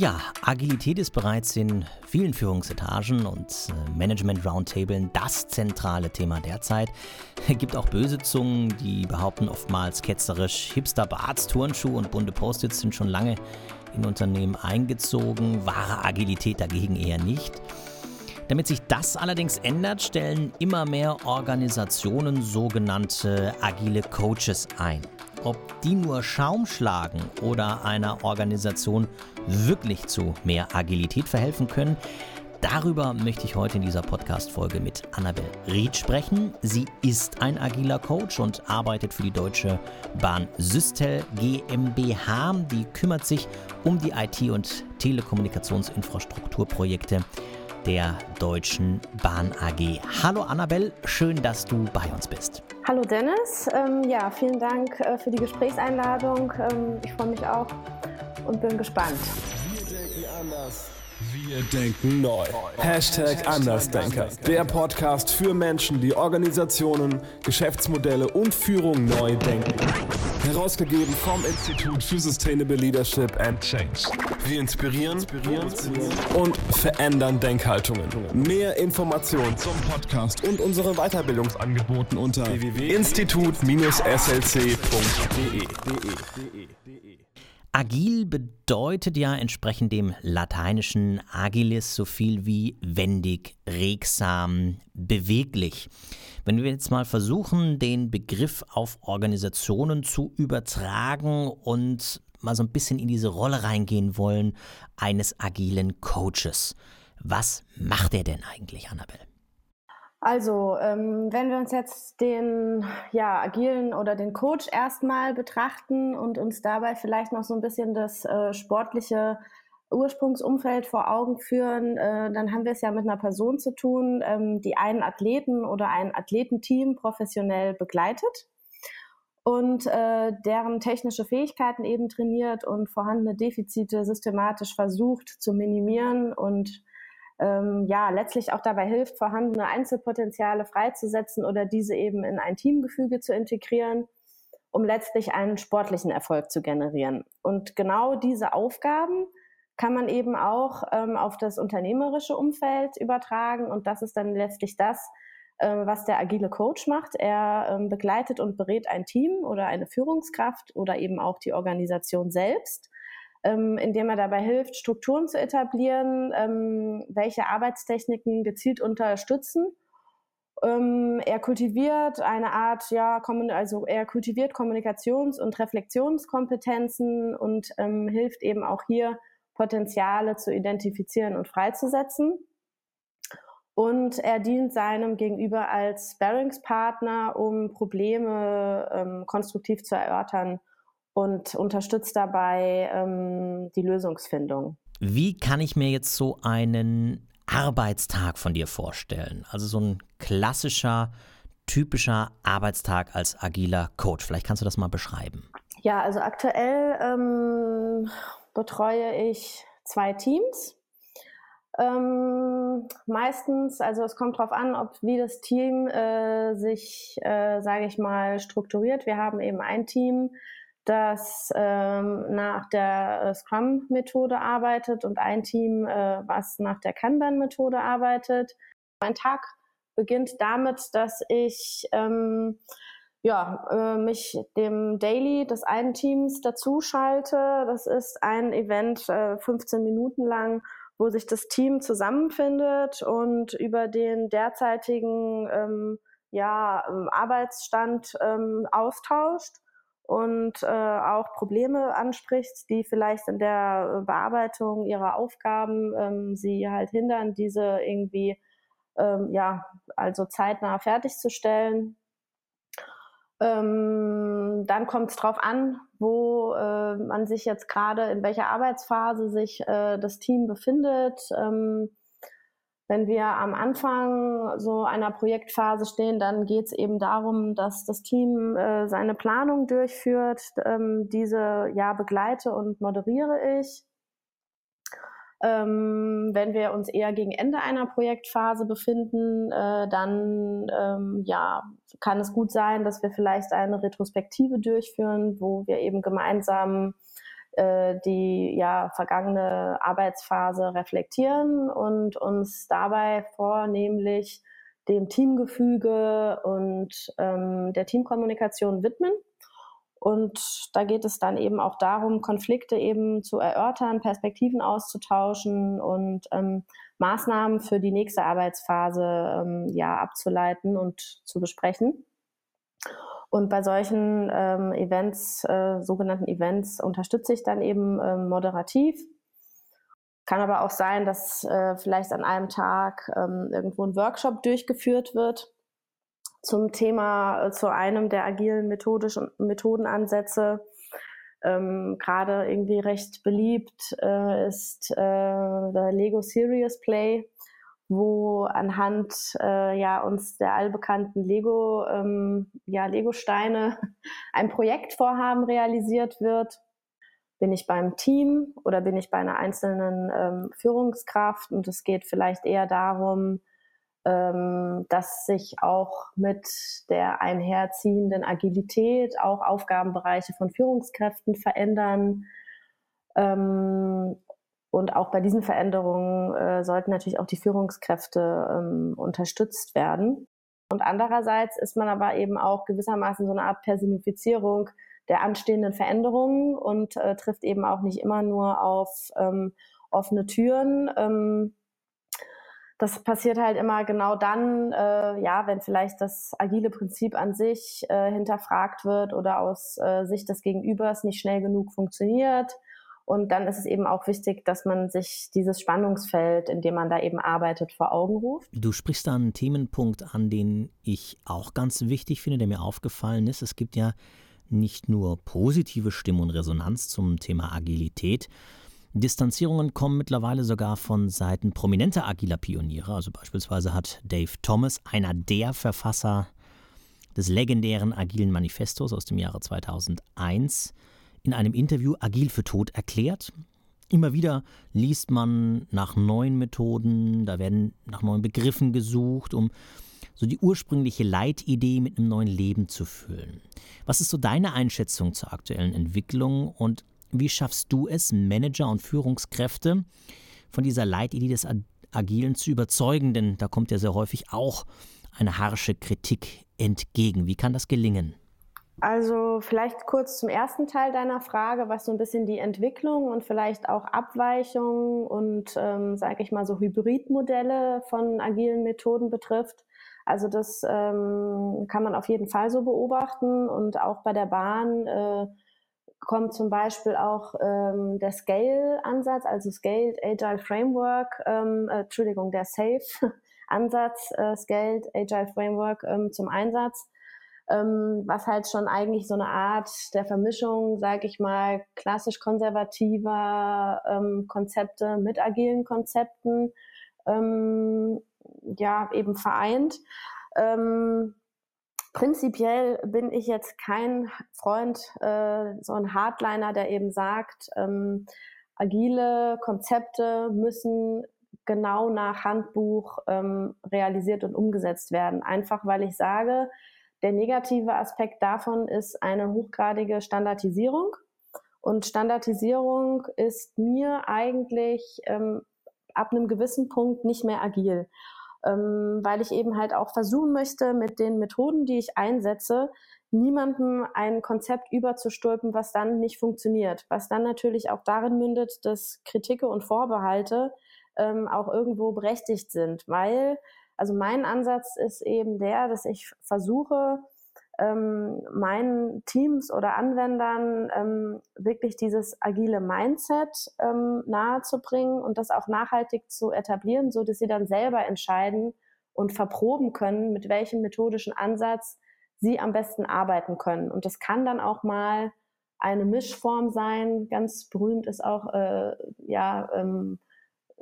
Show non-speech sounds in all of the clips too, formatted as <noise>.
Ja, Agilität ist bereits in vielen Führungsetagen und äh, Management-Roundtablen das zentrale Thema derzeit. Es <laughs> gibt auch böse Zungen, die behaupten oftmals ketzerisch, Hipster-Barts, Turnschuhe und bunte Post-its sind schon lange in Unternehmen eingezogen, wahre Agilität dagegen eher nicht. Damit sich das allerdings ändert, stellen immer mehr Organisationen sogenannte agile Coaches ein. Ob die nur Schaum schlagen oder einer Organisation wirklich zu mehr Agilität verhelfen können, Darüber möchte ich heute in dieser Podcast-Folge mit Annabel Ried sprechen. Sie ist ein agiler Coach und arbeitet für die Deutsche Bahn Systel GmbH. Die kümmert sich um die IT- und Telekommunikationsinfrastrukturprojekte der Deutschen Bahn AG. Hallo Annabel, schön, dass du bei uns bist. Hallo Dennis, ähm, ja, vielen Dank äh, für die Gesprächseinladung. Ähm, ich freue mich auch und bin gespannt. Wir denken anders. Wir denken neu. Hashtag Andersdenker. Der Podcast für Menschen, die Organisationen, Geschäftsmodelle und Führung neu denken. Herausgegeben vom Institut für Sustainable Leadership and Change. Wir inspirieren, inspirieren und verändern Denkhaltungen. Mehr Informationen zum Podcast und unseren Weiterbildungsangeboten unter www.institut-slc.de. Agil bedeutet ja entsprechend dem lateinischen agilis so viel wie wendig, regsam, beweglich. Wenn wir jetzt mal versuchen, den Begriff auf Organisationen zu übertragen und mal so ein bisschen in diese Rolle reingehen wollen eines agilen Coaches. Was macht er denn eigentlich, Annabelle? Also, ähm, wenn wir uns jetzt den ja, agilen oder den Coach erstmal betrachten und uns dabei vielleicht noch so ein bisschen das äh, sportliche Ursprungsumfeld vor Augen führen, äh, dann haben wir es ja mit einer Person zu tun, ähm, die einen Athleten oder ein Athletenteam professionell begleitet und äh, deren technische Fähigkeiten eben trainiert und vorhandene Defizite systematisch versucht zu minimieren und ähm, ja letztlich auch dabei hilft, vorhandene Einzelpotenziale freizusetzen oder diese eben in ein Teamgefüge zu integrieren, um letztlich einen sportlichen Erfolg zu generieren. Und genau diese Aufgaben kann man eben auch ähm, auf das unternehmerische Umfeld übertragen und das ist dann letztlich das, äh, was der agile Coach macht. Er ähm, begleitet und berät ein Team oder eine Führungskraft oder eben auch die Organisation selbst ähm, indem er dabei hilft, Strukturen zu etablieren, ähm, welche Arbeitstechniken gezielt unterstützen. Ähm, er kultiviert eine Art, ja, also er kultiviert Kommunikations- und Reflexionskompetenzen und ähm, hilft eben auch hier, Potenziale zu identifizieren und freizusetzen. Und er dient seinem Gegenüber als Sparringspartner, um Probleme ähm, konstruktiv zu erörtern und unterstützt dabei ähm, die Lösungsfindung. Wie kann ich mir jetzt so einen Arbeitstag von dir vorstellen? Also so ein klassischer, typischer Arbeitstag als agiler Coach. Vielleicht kannst du das mal beschreiben. Ja, also aktuell ähm, betreue ich zwei Teams. Ähm, meistens, also es kommt darauf an, ob wie das Team äh, sich, äh, sage ich mal, strukturiert. Wir haben eben ein Team, das ähm, nach der äh, Scrum-Methode arbeitet und ein Team, äh, was nach der Kanban-Methode arbeitet. Mein Tag beginnt damit, dass ich ähm, ja, äh, mich dem Daily des einen Teams dazu schalte. Das ist ein Event äh, 15 Minuten lang, wo sich das Team zusammenfindet und über den derzeitigen ähm, ja, Arbeitsstand ähm, austauscht und äh, auch Probleme anspricht, die vielleicht in der Bearbeitung ihrer Aufgaben ähm, sie halt hindern, diese irgendwie ähm, ja also zeitnah fertigzustellen. Ähm, dann kommt es darauf an, wo äh, man sich jetzt gerade in welcher Arbeitsphase sich äh, das Team befindet. Ähm, wenn wir am Anfang so einer Projektphase stehen, dann geht es eben darum, dass das Team äh, seine Planung durchführt. Ähm, diese ja begleite und moderiere ich. Ähm, wenn wir uns eher gegen Ende einer Projektphase befinden, äh, dann ähm, ja, kann es gut sein, dass wir vielleicht eine Retrospektive durchführen, wo wir eben gemeinsam äh, die ja vergangene Arbeitsphase reflektieren und uns dabei vornehmlich dem Teamgefüge und ähm, der Teamkommunikation widmen. Und da geht es dann eben auch darum, Konflikte eben zu erörtern, Perspektiven auszutauschen und ähm, Maßnahmen für die nächste Arbeitsphase ähm, ja abzuleiten und zu besprechen. Und bei solchen ähm, Events, äh, sogenannten Events, unterstütze ich dann eben ähm, moderativ. Kann aber auch sein, dass äh, vielleicht an einem Tag ähm, irgendwo ein Workshop durchgeführt wird zum Thema, äh, zu einem der agilen methodischen Methodenansätze. Ähm, Gerade irgendwie recht beliebt äh, ist äh, der Lego Serious Play, wo anhand äh, ja uns der allbekannten Lego ähm, ja Lego Steine <laughs> ein Projektvorhaben realisiert wird. Bin ich beim Team oder bin ich bei einer einzelnen ähm, Führungskraft? Und es geht vielleicht eher darum, ähm, dass sich auch mit der einherziehenden Agilität auch Aufgabenbereiche von Führungskräften verändern. Und auch bei diesen Veränderungen äh, sollten natürlich auch die Führungskräfte ähm, unterstützt werden. Und andererseits ist man aber eben auch gewissermaßen so eine Art Personifizierung der anstehenden Veränderungen und äh, trifft eben auch nicht immer nur auf ähm, offene Türen, ähm, das passiert halt immer genau dann, äh, ja, wenn vielleicht das agile Prinzip an sich äh, hinterfragt wird oder aus äh, Sicht des Gegenübers nicht schnell genug funktioniert. Und dann ist es eben auch wichtig, dass man sich dieses Spannungsfeld, in dem man da eben arbeitet, vor Augen ruft. Du sprichst da einen Themenpunkt an, den ich auch ganz wichtig finde, der mir aufgefallen ist. Es gibt ja nicht nur positive Stimme und Resonanz zum Thema Agilität, Distanzierungen kommen mittlerweile sogar von Seiten prominenter agiler Pioniere. Also beispielsweise hat Dave Thomas, einer der Verfasser des legendären Agilen Manifestos aus dem Jahre 2001, in einem Interview Agil für tot erklärt. Immer wieder liest man nach neuen Methoden, da werden nach neuen Begriffen gesucht, um so die ursprüngliche Leitidee mit einem neuen Leben zu füllen. Was ist so deine Einschätzung zur aktuellen Entwicklung und wie schaffst du es, Manager und Führungskräfte von dieser Leitidee des Agilen zu überzeugen? Denn da kommt ja sehr häufig auch eine harsche Kritik entgegen. Wie kann das gelingen? Also vielleicht kurz zum ersten Teil deiner Frage, was so ein bisschen die Entwicklung und vielleicht auch Abweichungen und, ähm, sage ich mal, so Hybridmodelle von agilen Methoden betrifft. Also das ähm, kann man auf jeden Fall so beobachten und auch bei der Bahn äh, kommt zum Beispiel auch ähm, der Scale-Ansatz, also Scaled Agile Framework, ähm, äh, Entschuldigung, der Safe-Ansatz, äh, Scaled Agile Framework ähm, zum Einsatz, ähm, was halt schon eigentlich so eine Art der Vermischung, sage ich mal, klassisch konservativer ähm, Konzepte mit agilen Konzepten ähm, ja eben vereint. Ähm, Prinzipiell bin ich jetzt kein Freund, äh, so ein Hardliner, der eben sagt, ähm, agile Konzepte müssen genau nach Handbuch ähm, realisiert und umgesetzt werden. Einfach weil ich sage, der negative Aspekt davon ist eine hochgradige Standardisierung. Und Standardisierung ist mir eigentlich ähm, ab einem gewissen Punkt nicht mehr agil. Ähm, weil ich eben halt auch versuchen möchte, mit den Methoden, die ich einsetze, niemandem ein Konzept überzustülpen, was dann nicht funktioniert, was dann natürlich auch darin mündet, dass Kritike und Vorbehalte ähm, auch irgendwo berechtigt sind, weil also mein Ansatz ist eben der, dass ich versuche, ähm, meinen Teams oder Anwendern ähm, wirklich dieses agile Mindset ähm, nahezubringen und das auch nachhaltig zu etablieren, so dass sie dann selber entscheiden und verproben können, mit welchem methodischen Ansatz sie am besten arbeiten können. Und das kann dann auch mal eine Mischform sein. Ganz berühmt ist auch äh, ja ähm,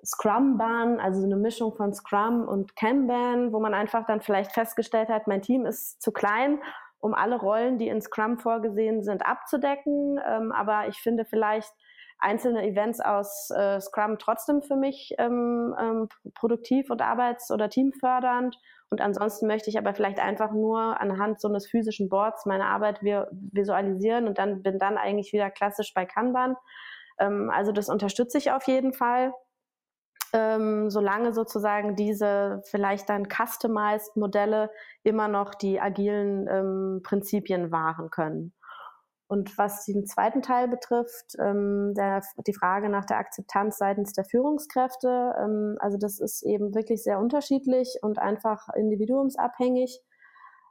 Scrum-Bahn, also eine Mischung von Scrum und Kanban, wo man einfach dann vielleicht festgestellt hat, mein Team ist zu klein um alle Rollen, die in Scrum vorgesehen sind, abzudecken. Ähm, aber ich finde vielleicht einzelne Events aus äh, Scrum trotzdem für mich ähm, ähm, produktiv und arbeits- oder teamfördernd. Und ansonsten möchte ich aber vielleicht einfach nur anhand so eines physischen Boards meine Arbeit visualisieren und dann bin dann eigentlich wieder klassisch bei Kanban. Ähm, also das unterstütze ich auf jeden Fall. Ähm, solange sozusagen diese vielleicht dann customized Modelle immer noch die agilen ähm, Prinzipien wahren können. Und was den zweiten Teil betrifft, ähm, der, die Frage nach der Akzeptanz seitens der Führungskräfte, ähm, also das ist eben wirklich sehr unterschiedlich und einfach individuumsabhängig.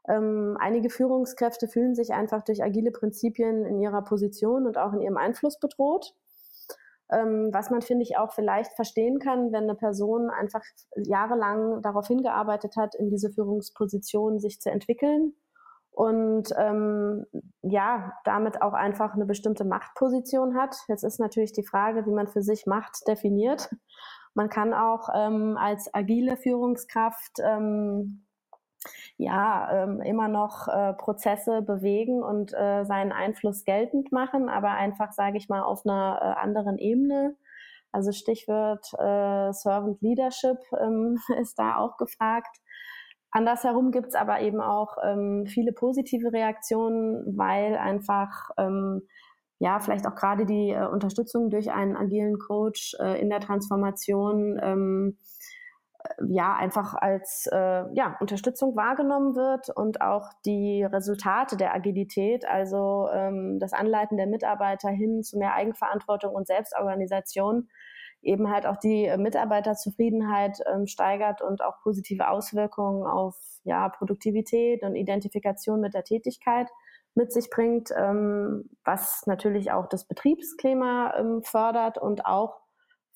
Ähm, einige Führungskräfte fühlen sich einfach durch agile Prinzipien in ihrer Position und auch in ihrem Einfluss bedroht. Ähm, was man, finde ich, auch vielleicht verstehen kann, wenn eine Person einfach jahrelang darauf hingearbeitet hat, in diese Führungsposition sich zu entwickeln und ähm, ja, damit auch einfach eine bestimmte Machtposition hat. Jetzt ist natürlich die Frage, wie man für sich Macht definiert. Man kann auch ähm, als agile Führungskraft ähm, ja ähm, immer noch äh, Prozesse bewegen und äh, seinen Einfluss geltend machen, aber einfach, sage ich mal, auf einer äh, anderen Ebene. Also Stichwort äh, Servant Leadership ähm, <laughs> ist da auch gefragt. Andersherum gibt es aber eben auch ähm, viele positive Reaktionen, weil einfach ähm, ja vielleicht auch gerade die äh, Unterstützung durch einen agilen Coach äh, in der Transformation ähm, äh, ja einfach als äh, ja, Unterstützung wahrgenommen wird und auch die Resultate der Agilität, also ähm, das Anleiten der Mitarbeiter hin zu mehr Eigenverantwortung und Selbstorganisation, eben halt auch die Mitarbeiterzufriedenheit ähm, steigert und auch positive Auswirkungen auf ja, Produktivität und Identifikation mit der Tätigkeit mit sich bringt, ähm, was natürlich auch das Betriebsklima ähm, fördert und auch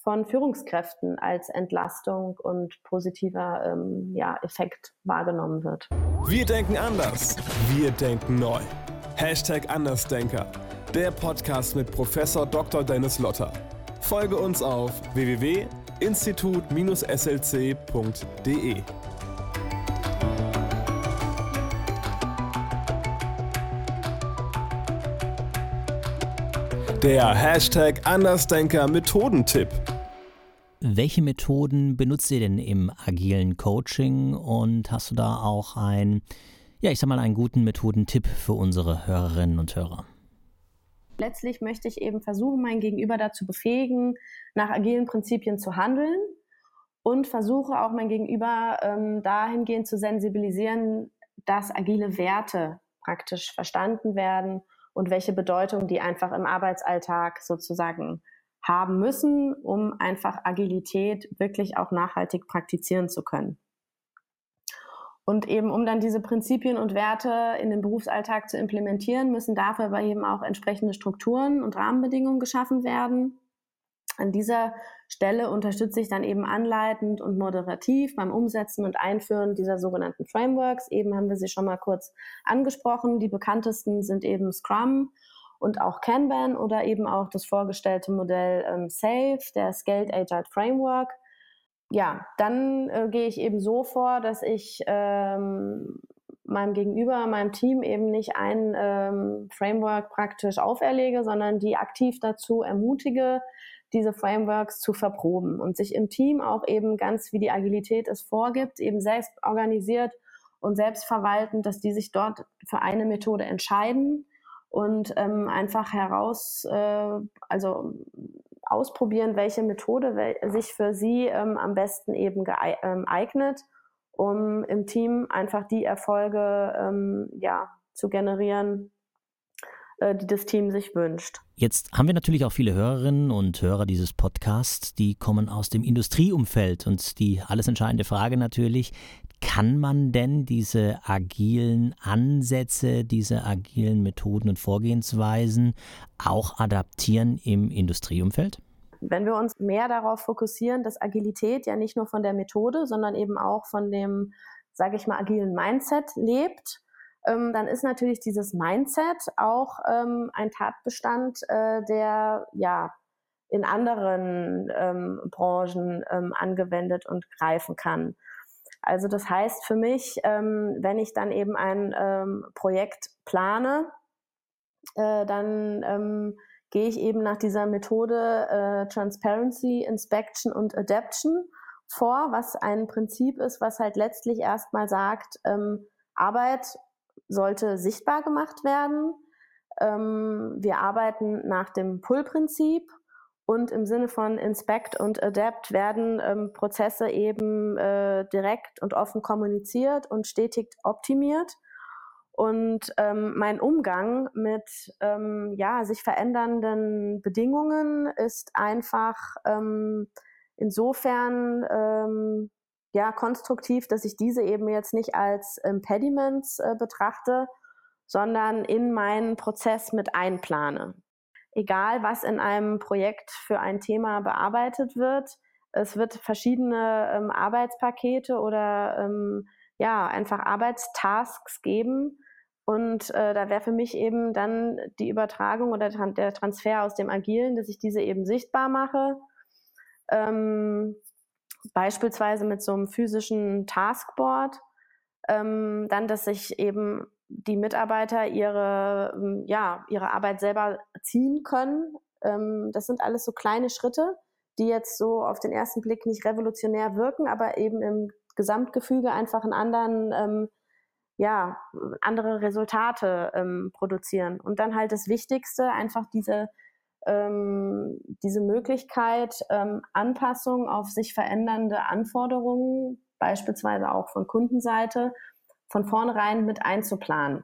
von Führungskräften als Entlastung und positiver ähm, ja, Effekt wahrgenommen wird. Wir denken anders. Wir denken neu. Hashtag Andersdenker. Der Podcast mit Professor Dr. Dennis Lotter. Folge uns auf www.institut-slc.de. Der Hashtag Andersdenker Methodentipp. Welche Methoden benutzt ihr denn im agilen Coaching und hast du da auch ein, ja, ich sag mal, einen guten Methodentipp für unsere Hörerinnen und Hörer? letztlich möchte ich eben versuchen, mein Gegenüber dazu befähigen, nach agilen Prinzipien zu handeln und versuche auch mein Gegenüber ähm, dahingehend zu sensibilisieren, dass agile Werte praktisch verstanden werden und welche Bedeutung die einfach im Arbeitsalltag sozusagen haben müssen, um einfach Agilität wirklich auch nachhaltig praktizieren zu können. Und eben, um dann diese Prinzipien und Werte in den Berufsalltag zu implementieren, müssen dafür aber eben auch entsprechende Strukturen und Rahmenbedingungen geschaffen werden. An dieser Stelle unterstütze ich dann eben anleitend und moderativ beim Umsetzen und Einführen dieser sogenannten Frameworks. Eben haben wir sie schon mal kurz angesprochen. Die bekanntesten sind eben Scrum und auch Kanban oder eben auch das vorgestellte Modell ähm, SAFe, der Scaled Agile Framework. Ja, dann äh, gehe ich eben so vor, dass ich ähm, meinem Gegenüber, meinem Team eben nicht ein ähm, Framework praktisch auferlege, sondern die aktiv dazu ermutige, diese Frameworks zu verproben und sich im Team auch eben ganz wie die Agilität es vorgibt, eben selbst organisiert und selbstverwaltend, dass die sich dort für eine Methode entscheiden und ähm, einfach heraus, äh, also ausprobieren, welche Methode wel sich für sie ähm, am besten eben ähm, eignet, um im Team einfach die Erfolge ähm, ja, zu generieren, äh, die das Team sich wünscht. Jetzt haben wir natürlich auch viele Hörerinnen und Hörer dieses Podcasts, die kommen aus dem Industrieumfeld und die alles entscheidende Frage natürlich, kann man denn diese agilen Ansätze, diese agilen Methoden und Vorgehensweisen auch adaptieren im Industrieumfeld? Wenn wir uns mehr darauf fokussieren, dass Agilität ja nicht nur von der Methode, sondern eben auch von dem, sage ich mal, agilen Mindset lebt, ähm, dann ist natürlich dieses Mindset auch ähm, ein Tatbestand, äh, der ja in anderen ähm, Branchen angewendet und greifen kann. Also das heißt für mich, ähm, wenn ich dann eben ein ähm, Projekt plane, äh, dann ähm, gehe ich eben nach dieser Methode äh, Transparency, Inspection und Adaption vor, was ein Prinzip ist, was halt letztlich erstmal sagt, ähm, Arbeit sollte sichtbar gemacht werden. Ähm, wir arbeiten nach dem Pull-Prinzip und im Sinne von Inspect und Adapt werden ähm, Prozesse eben äh, direkt und offen kommuniziert und stetig optimiert. Und ähm, mein Umgang mit ähm, ja, sich verändernden Bedingungen ist einfach ähm, insofern ähm, ja, konstruktiv, dass ich diese eben jetzt nicht als Impediments äh, betrachte, sondern in meinen Prozess mit einplane. Egal, was in einem Projekt für ein Thema bearbeitet wird, es wird verschiedene ähm, Arbeitspakete oder ähm, ja, einfach Arbeitstasks geben. Und äh, da wäre für mich eben dann die Übertragung oder der Transfer aus dem Agilen, dass ich diese eben sichtbar mache. Ähm, beispielsweise mit so einem physischen Taskboard. Ähm, dann, dass sich eben die Mitarbeiter ihre, ähm, ja, ihre Arbeit selber ziehen können. Ähm, das sind alles so kleine Schritte, die jetzt so auf den ersten Blick nicht revolutionär wirken, aber eben im Gesamtgefüge einfach einen anderen, ähm, ja, andere Resultate produzieren. Und dann halt das Wichtigste, einfach diese, diese Möglichkeit, Anpassungen auf sich verändernde Anforderungen, beispielsweise auch von Kundenseite, von vornherein mit einzuplanen.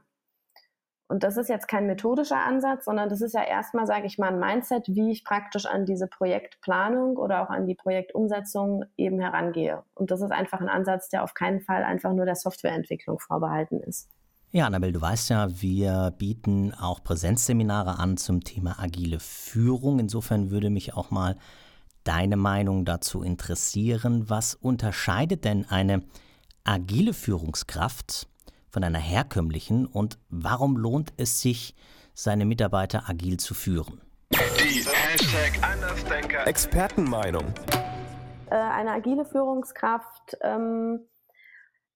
Und das ist jetzt kein methodischer Ansatz, sondern das ist ja erstmal, sage ich mal, ein Mindset, wie ich praktisch an diese Projektplanung oder auch an die Projektumsetzung eben herangehe. Und das ist einfach ein Ansatz, der auf keinen Fall einfach nur der Softwareentwicklung vorbehalten ist. Ja, Annabelle, du weißt ja, wir bieten auch Präsenzseminare an zum Thema agile Führung. Insofern würde mich auch mal deine Meinung dazu interessieren. Was unterscheidet denn eine agile Führungskraft von einer herkömmlichen und warum lohnt es sich, seine Mitarbeiter agil zu führen? Die Hashtag Andersdenker Expertenmeinung. Äh, eine agile Führungskraft ähm,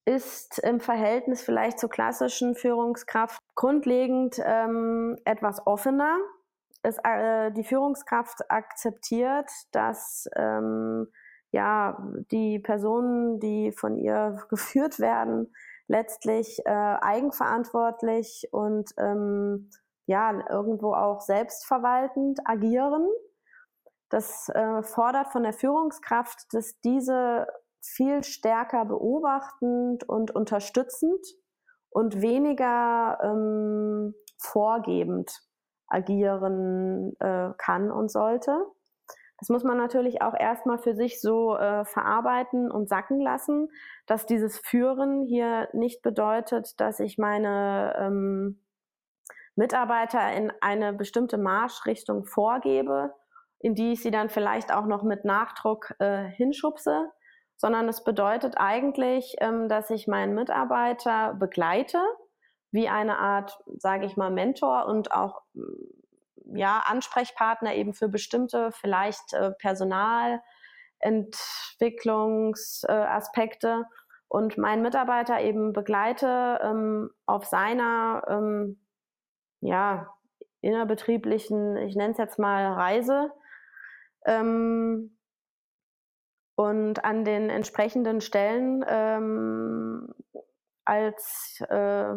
ist im Verhältnis vielleicht zur klassischen Führungskraft grundlegend ähm, etwas offener. Es, äh, die Führungskraft akzeptiert, dass ähm, ja, die Personen, die von ihr geführt werden, letztlich äh, eigenverantwortlich und ähm, ja, irgendwo auch selbstverwaltend agieren. Das äh, fordert von der Führungskraft, dass diese viel stärker beobachtend und unterstützend und weniger ähm, vorgebend agieren äh, kann und sollte. Das muss man natürlich auch erstmal für sich so äh, verarbeiten und sacken lassen, dass dieses Führen hier nicht bedeutet, dass ich meine ähm, Mitarbeiter in eine bestimmte Marschrichtung vorgebe, in die ich sie dann vielleicht auch noch mit Nachdruck äh, hinschubse, sondern es bedeutet eigentlich, ähm, dass ich meinen Mitarbeiter begleite, wie eine Art, sage ich mal, Mentor und auch ja, Ansprechpartner eben für bestimmte vielleicht äh, Personalentwicklungsaspekte äh, und meinen Mitarbeiter eben begleite ähm, auf seiner ähm, ja, innerbetrieblichen, ich nenne es jetzt mal Reise. Ähm, und an den entsprechenden Stellen ähm, als äh,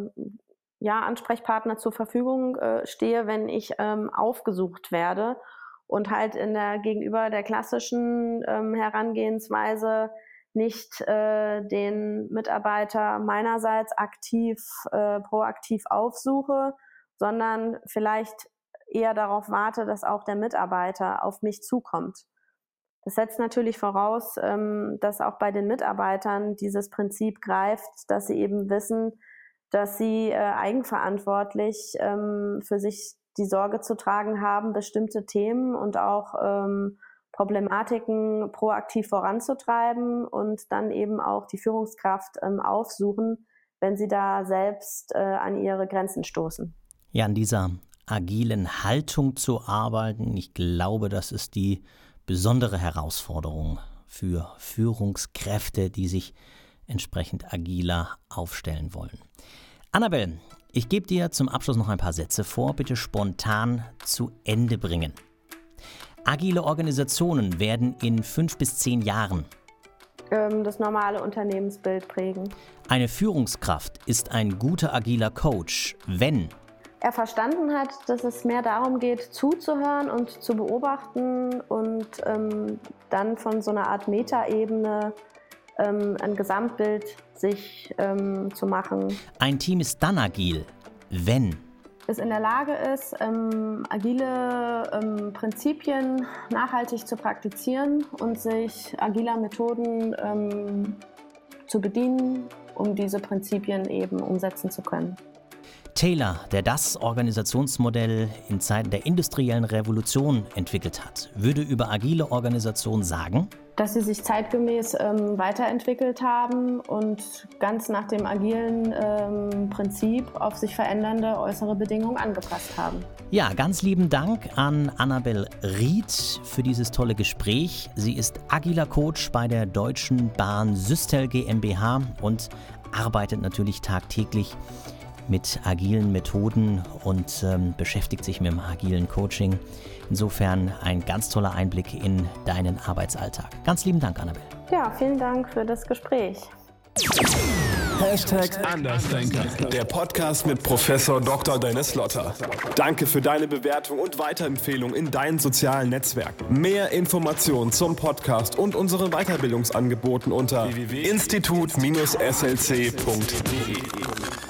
ja, Ansprechpartner zur Verfügung äh, stehe, wenn ich ähm, aufgesucht werde und halt in der gegenüber der klassischen ähm, Herangehensweise nicht äh, den Mitarbeiter meinerseits aktiv, äh, proaktiv aufsuche, sondern vielleicht eher darauf warte, dass auch der Mitarbeiter auf mich zukommt. Das setzt natürlich voraus, ähm, dass auch bei den Mitarbeitern dieses Prinzip greift, dass sie eben wissen, dass sie äh, eigenverantwortlich ähm, für sich die Sorge zu tragen haben, bestimmte Themen und auch ähm, Problematiken proaktiv voranzutreiben und dann eben auch die Führungskraft ähm, aufsuchen, wenn sie da selbst äh, an ihre Grenzen stoßen. Ja, an dieser agilen Haltung zu arbeiten, ich glaube, das ist die besondere Herausforderung für Führungskräfte, die sich entsprechend agiler aufstellen wollen. Annabelle, Ich gebe dir zum Abschluss noch ein paar Sätze vor, bitte spontan zu Ende bringen. Agile Organisationen werden in fünf bis zehn Jahren ähm, das normale Unternehmensbild prägen. Eine Führungskraft ist ein guter agiler Coach, wenn er verstanden hat, dass es mehr darum geht, zuzuhören und zu beobachten und ähm, dann von so einer Art Metaebene ein Gesamtbild sich ähm, zu machen. Ein Team ist dann agil, wenn es in der Lage ist, ähm, agile ähm, Prinzipien nachhaltig zu praktizieren und sich agiler Methoden ähm, zu bedienen, um diese Prinzipien eben umsetzen zu können. Taylor, der das Organisationsmodell in Zeiten der industriellen Revolution entwickelt hat, würde über agile Organisationen sagen, dass sie sich zeitgemäß ähm, weiterentwickelt haben und ganz nach dem agilen ähm, Prinzip auf sich verändernde äußere Bedingungen angepasst haben. Ja, ganz lieben Dank an Annabel Ried für dieses tolle Gespräch. Sie ist agiler Coach bei der Deutschen Bahn Systel GmbH und arbeitet natürlich tagtäglich mit agilen Methoden und ähm, beschäftigt sich mit dem agilen Coaching. Insofern ein ganz toller Einblick in deinen Arbeitsalltag. Ganz lieben Dank, Annabelle. Ja, vielen Dank für das Gespräch. Hashtag Andersdenker, der Podcast mit Professor Dr. Dennis Lotter. Danke für deine Bewertung und Weiterempfehlung in deinen sozialen Netzwerken. Mehr Informationen zum Podcast und unseren Weiterbildungsangeboten unter www.institut-slc.de.